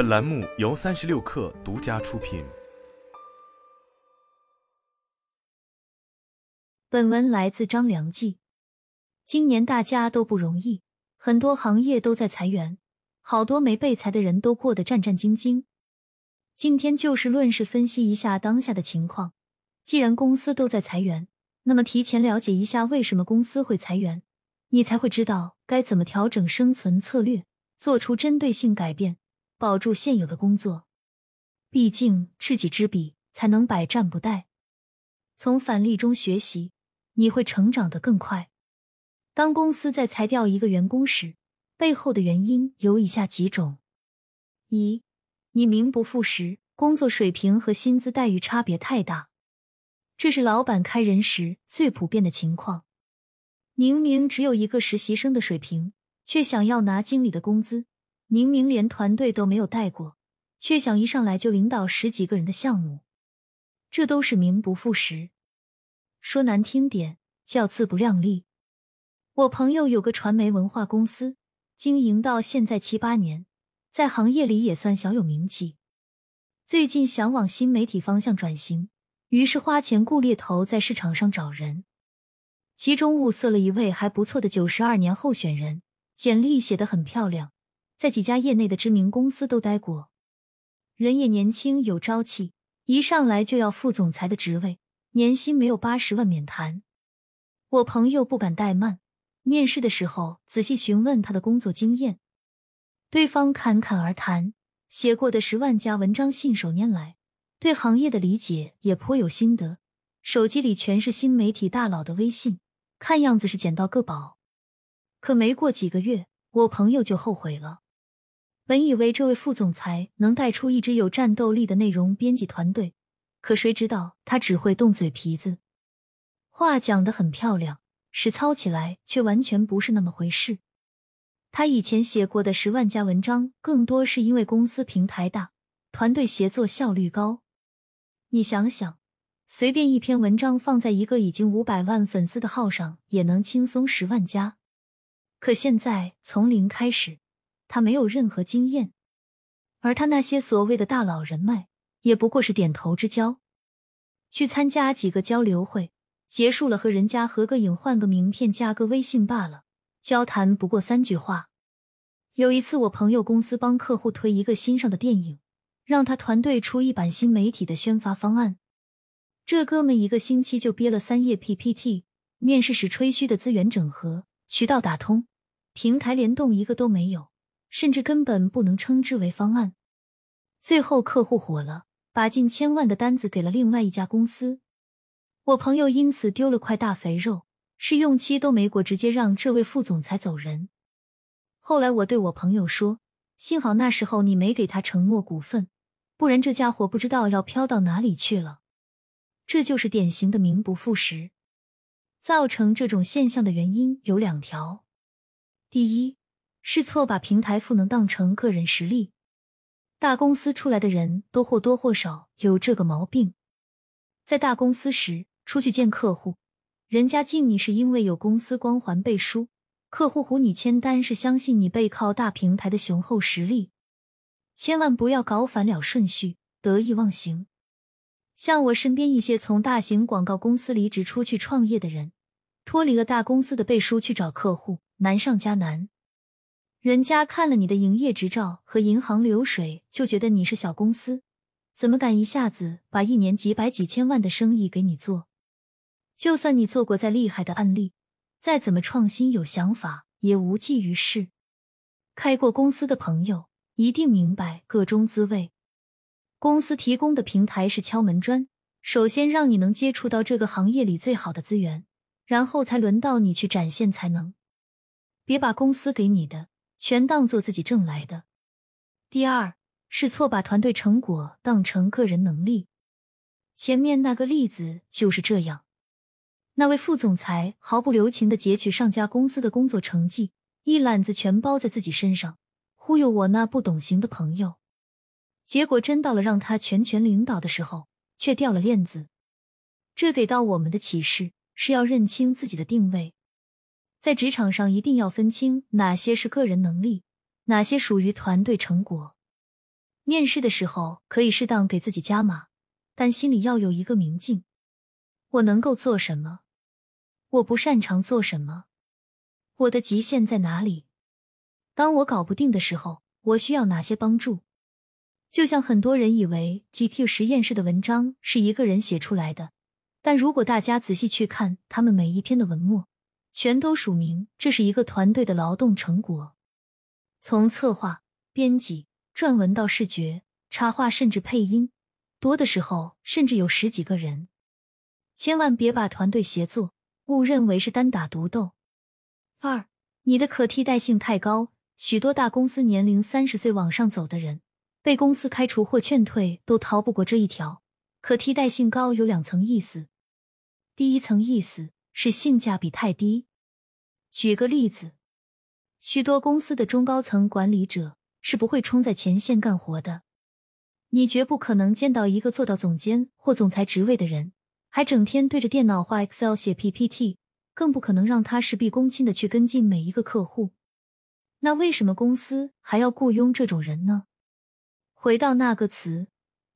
本栏目由三十六氪独家出品。本文来自张良记。今年大家都不容易，很多行业都在裁员，好多没被裁的人都过得战战兢兢。今天就事论事分析一下当下的情况。既然公司都在裁员，那么提前了解一下为什么公司会裁员，你才会知道该怎么调整生存策略，做出针对性改变，保住现有的工作。毕竟知己知彼，才能百战不殆。从反例中学习，你会成长得更快。当公司在裁掉一个员工时，背后的原因有以下几种：一，你名不副实，工作水平和薪资待遇差别太大，这是老板开人时最普遍的情况。明明只有一个实习生的水平，却想要拿经理的工资；明明连团队都没有带过，却想一上来就领导十几个人的项目，这都是名不副实。说难听点，叫自不量力。我朋友有个传媒文化公司，经营到现在七八年，在行业里也算小有名气。最近想往新媒体方向转型，于是花钱雇猎头在市场上找人，其中物色了一位还不错的九十二年候选人，简历写得很漂亮，在几家业内的知名公司都待过，人也年轻有朝气，一上来就要副总裁的职位，年薪没有八十万免谈。我朋友不敢怠慢。面试的时候，仔细询问他的工作经验，对方侃侃而谈，写过的十万加文章信手拈来，对行业的理解也颇有心得。手机里全是新媒体大佬的微信，看样子是捡到个宝。可没过几个月，我朋友就后悔了。本以为这位副总裁能带出一支有战斗力的内容编辑团队，可谁知道他只会动嘴皮子，话讲得很漂亮。实操起来却完全不是那么回事。他以前写过的十万加文章，更多是因为公司平台大，团队协作效率高。你想想，随便一篇文章放在一个已经五百万粉丝的号上，也能轻松十万加。可现在从零开始，他没有任何经验，而他那些所谓的大佬人脉，也不过是点头之交，去参加几个交流会。结束了，和人家合个影、换个名片、加个微信罢了，交谈不过三句话。有一次，我朋友公司帮客户推一个新上的电影，让他团队出一版新媒体的宣发方案。这哥们一个星期就憋了三页 PPT，面试时吹嘘的资源整合、渠道打通、平台联动一个都没有，甚至根本不能称之为方案。最后客户火了，把近千万的单子给了另外一家公司。我朋友因此丢了块大肥肉，试用期都没过，直接让这位副总裁走人。后来我对我朋友说：“幸好那时候你没给他承诺股份，不然这家伙不知道要飘到哪里去了。”这就是典型的名不副实。造成这种现象的原因有两条：第一，是错把平台赋能当成个人实力。大公司出来的人都或多或少有这个毛病，在大公司时。出去见客户，人家敬你是因为有公司光环背书；客户唬你签单是相信你背靠大平台的雄厚实力。千万不要搞反了顺序，得意忘形。像我身边一些从大型广告公司离职出去创业的人，脱离了大公司的背书去找客户，难上加难。人家看了你的营业执照和银行流水，就觉得你是小公司，怎么敢一下子把一年几百几千万的生意给你做？就算你做过再厉害的案例，再怎么创新有想法，也无济于事。开过公司的朋友一定明白个中滋味。公司提供的平台是敲门砖，首先让你能接触到这个行业里最好的资源，然后才轮到你去展现才能。别把公司给你的全当做自己挣来的。第二是错把团队成果当成个人能力。前面那个例子就是这样。那位副总裁毫不留情的截取上家公司的工作成绩，一揽子全包在自己身上，忽悠我那不懂行的朋友。结果真到了让他全权领导的时候，却掉了链子。这给到我们的启示是要认清自己的定位，在职场上一定要分清哪些是个人能力，哪些属于团队成果。面试的时候可以适当给自己加码，但心里要有一个明镜：我能够做什么？我不擅长做什么？我的极限在哪里？当我搞不定的时候，我需要哪些帮助？就像很多人以为 GQ 实验室的文章是一个人写出来的，但如果大家仔细去看他们每一篇的文末，全都署名这是一个团队的劳动成果。从策划、编辑、撰文到视觉、插画，甚至配音，多的时候甚至有十几个人。千万别把团队协作误认为是单打独斗。二，你的可替代性太高，许多大公司年龄三十岁往上走的人。被公司开除或劝退都逃不过这一条。可替代性高有两层意思，第一层意思是性价比太低。举个例子，许多公司的中高层管理者是不会冲在前线干活的，你绝不可能见到一个做到总监或总裁职位的人，还整天对着电脑画 Excel 写 PPT，更不可能让他事必躬亲的去跟进每一个客户。那为什么公司还要雇佣这种人呢？回到那个词，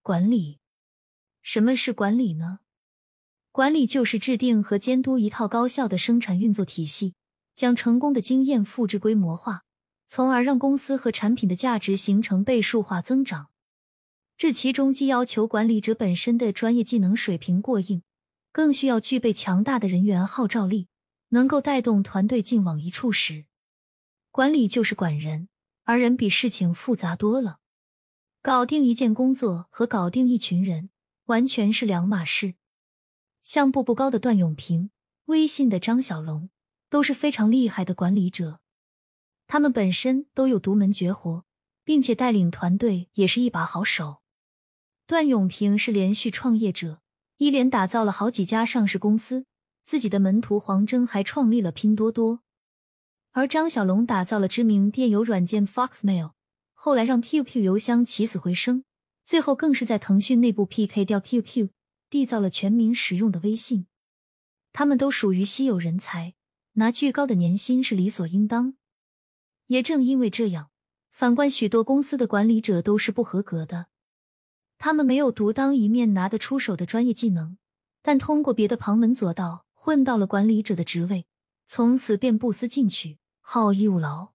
管理。什么是管理呢？管理就是制定和监督一套高效的生产运作体系，将成功的经验复制规模化，从而让公司和产品的价值形成倍数化增长。这其中既要求管理者本身的专业技能水平过硬，更需要具备强大的人员号召力，能够带动团队劲往一处使。管理就是管人，而人比事情复杂多了。搞定一件工作和搞定一群人完全是两码事。像步步高的段永平、微信的张小龙都是非常厉害的管理者，他们本身都有独门绝活，并且带领团队也是一把好手。段永平是连续创业者，一连打造了好几家上市公司，自己的门徒黄峥还创立了拼多多，而张小龙打造了知名电邮软件 Foxmail。后来让 QQ 邮箱起死回生，最后更是在腾讯内部 PK 掉 QQ，缔造了全民使用的微信。他们都属于稀有人才，拿巨高的年薪是理所应当。也正因为这样，反观许多公司的管理者都是不合格的。他们没有独当一面拿得出手的专业技能，但通过别的旁门左道混到了管理者的职位，从此便不思进取，好逸恶劳。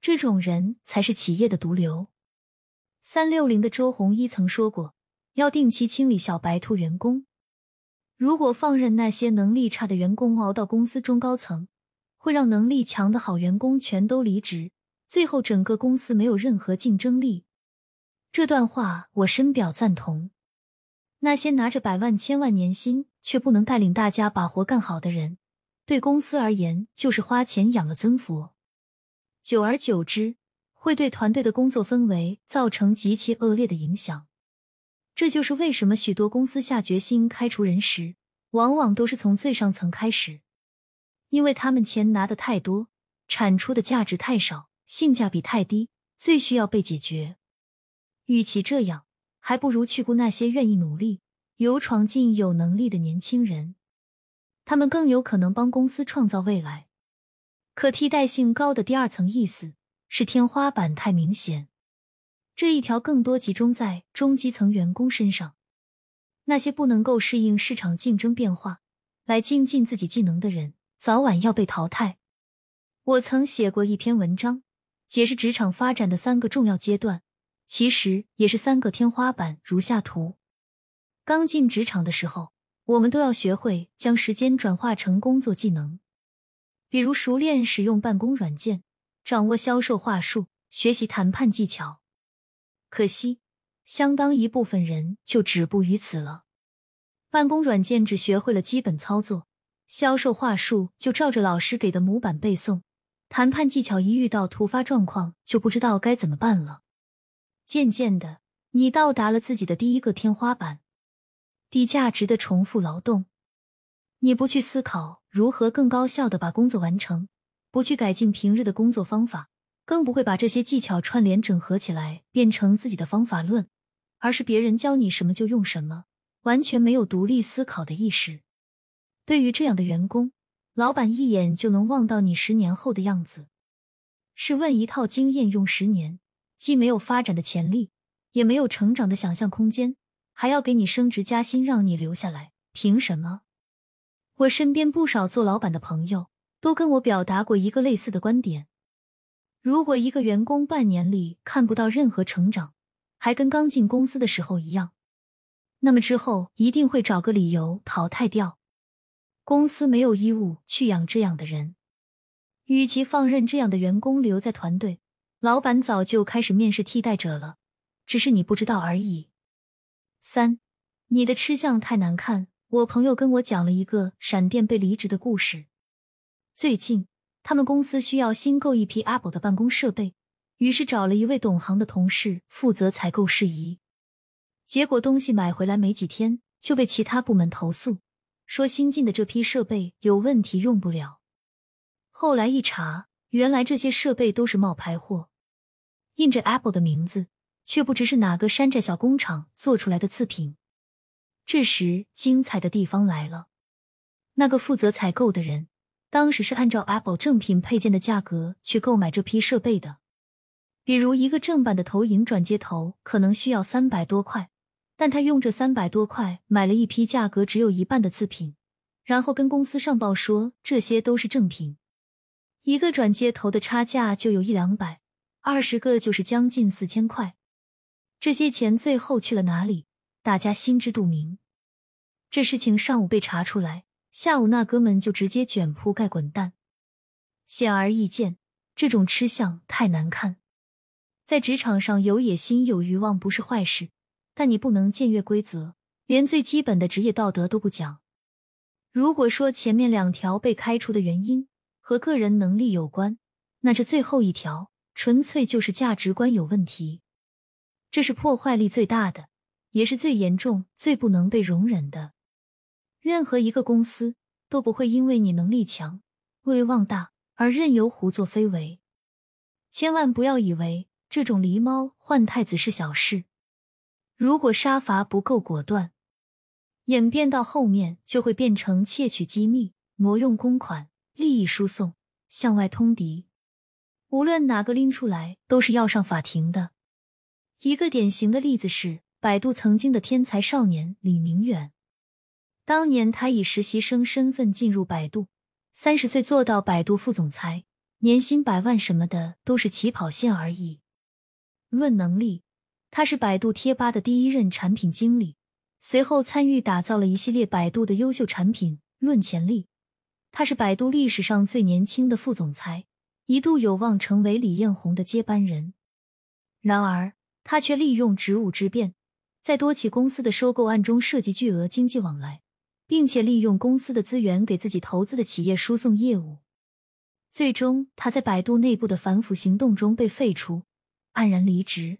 这种人才是企业的毒瘤。三六零的周鸿祎曾说过，要定期清理小白兔员工。如果放任那些能力差的员工熬到公司中高层，会让能力强的好员工全都离职，最后整个公司没有任何竞争力。这段话我深表赞同。那些拿着百万、千万年薪却不能带领大家把活干好的人，对公司而言就是花钱养了尊佛。久而久之，会对团队的工作氛围造成极其恶劣的影响。这就是为什么许多公司下决心开除人时，往往都是从最上层开始，因为他们钱拿的太多，产出的价值太少，性价比太低，最需要被解决。与其这样，还不如去雇那些愿意努力、有闯劲、有能力的年轻人，他们更有可能帮公司创造未来。可替代性高的第二层意思是天花板太明显，这一条更多集中在中基层员工身上。那些不能够适应市场竞争变化来精进自己技能的人，早晚要被淘汰。我曾写过一篇文章，解释职场发展的三个重要阶段，其实也是三个天花板。如下图：刚进职场的时候，我们都要学会将时间转化成工作技能。比如熟练使用办公软件，掌握销售话术，学习谈判技巧。可惜，相当一部分人就止步于此了。办公软件只学会了基本操作，销售话术就照着老师给的模板背诵，谈判技巧一遇到突发状况就不知道该怎么办了。渐渐的，你到达了自己的第一个天花板——低价值的重复劳动。你不去思考如何更高效的把工作完成，不去改进平日的工作方法，更不会把这些技巧串联整合起来变成自己的方法论，而是别人教你什么就用什么，完全没有独立思考的意识。对于这样的员工，老板一眼就能望到你十年后的样子。试问，一套经验用十年，既没有发展的潜力，也没有成长的想象空间，还要给你升职加薪，让你留下来，凭什么？我身边不少做老板的朋友都跟我表达过一个类似的观点：如果一个员工半年里看不到任何成长，还跟刚进公司的时候一样，那么之后一定会找个理由淘汰掉。公司没有义务去养这样的人，与其放任这样的员工留在团队，老板早就开始面试替代者了，只是你不知道而已。三，你的吃相太难看。我朋友跟我讲了一个闪电被离职的故事。最近，他们公司需要新购一批 Apple 的办公设备，于是找了一位懂行的同事负责采购事宜。结果东西买回来没几天，就被其他部门投诉。说新进的这批设备有问题，用不了。后来一查，原来这些设备都是冒牌货，印着 Apple 的名字，却不知是哪个山寨小工厂做出来的次品。这时，精彩的地方来了。那个负责采购的人，当时是按照 Apple 正品配件的价格去购买这批设备的。比如，一个正版的投影转接头可能需要三百多块。但他用这三百多块买了一批价格只有一半的次品，然后跟公司上报说这些都是正品。一个转接头的差价就有一两百，二十个就是将近四千块。这些钱最后去了哪里？大家心知肚明。这事情上午被查出来，下午那哥们就直接卷铺盖滚蛋。显而易见，这种吃相太难看。在职场上有野心、有欲望不是坏事。但你不能僭越规则，连最基本的职业道德都不讲。如果说前面两条被开除的原因和个人能力有关，那这最后一条纯粹就是价值观有问题。这是破坏力最大的，也是最严重、最不能被容忍的。任何一个公司都不会因为你能力强、威望大而任由胡作非为。千万不要以为这种狸猫换太子是小事。如果杀伐不够果断，演变到后面就会变成窃取机密、挪用公款、利益输送、向外通敌。无论哪个拎出来，都是要上法庭的。一个典型的例子是百度曾经的天才少年李明远。当年他以实习生身份进入百度，三十岁做到百度副总裁，年薪百万什么的都是起跑线而已。论能力。他是百度贴吧的第一任产品经理，随后参与打造了一系列百度的优秀产品。论潜力，他是百度历史上最年轻的副总裁，一度有望成为李彦宏的接班人。然而，他却利用职务之便，在多起公司的收购案中涉及巨额经济往来，并且利用公司的资源给自己投资的企业输送业务。最终，他在百度内部的反腐行动中被废除，黯然离职。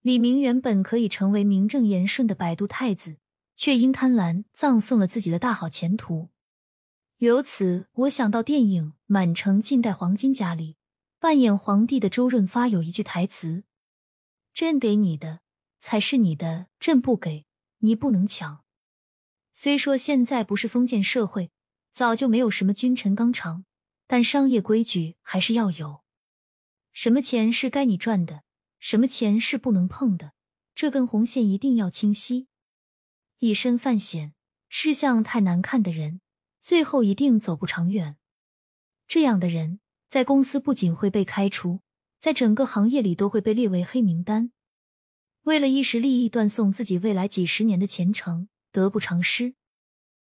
李明原本可以成为名正言顺的百度太子，却因贪婪葬送了自己的大好前途。由此，我想到电影《满城尽带黄金甲》里扮演皇帝的周润发有一句台词：“朕给你的才是你的，朕不给你不能抢。”虽说现在不是封建社会，早就没有什么君臣纲常，但商业规矩还是要有。什么钱是该你赚的？什么钱是不能碰的？这根红线一定要清晰。以身犯险、吃相太难看的人，最后一定走不长远。这样的人在公司不仅会被开除，在整个行业里都会被列为黑名单。为了一时利益断送自己未来几十年的前程，得不偿失。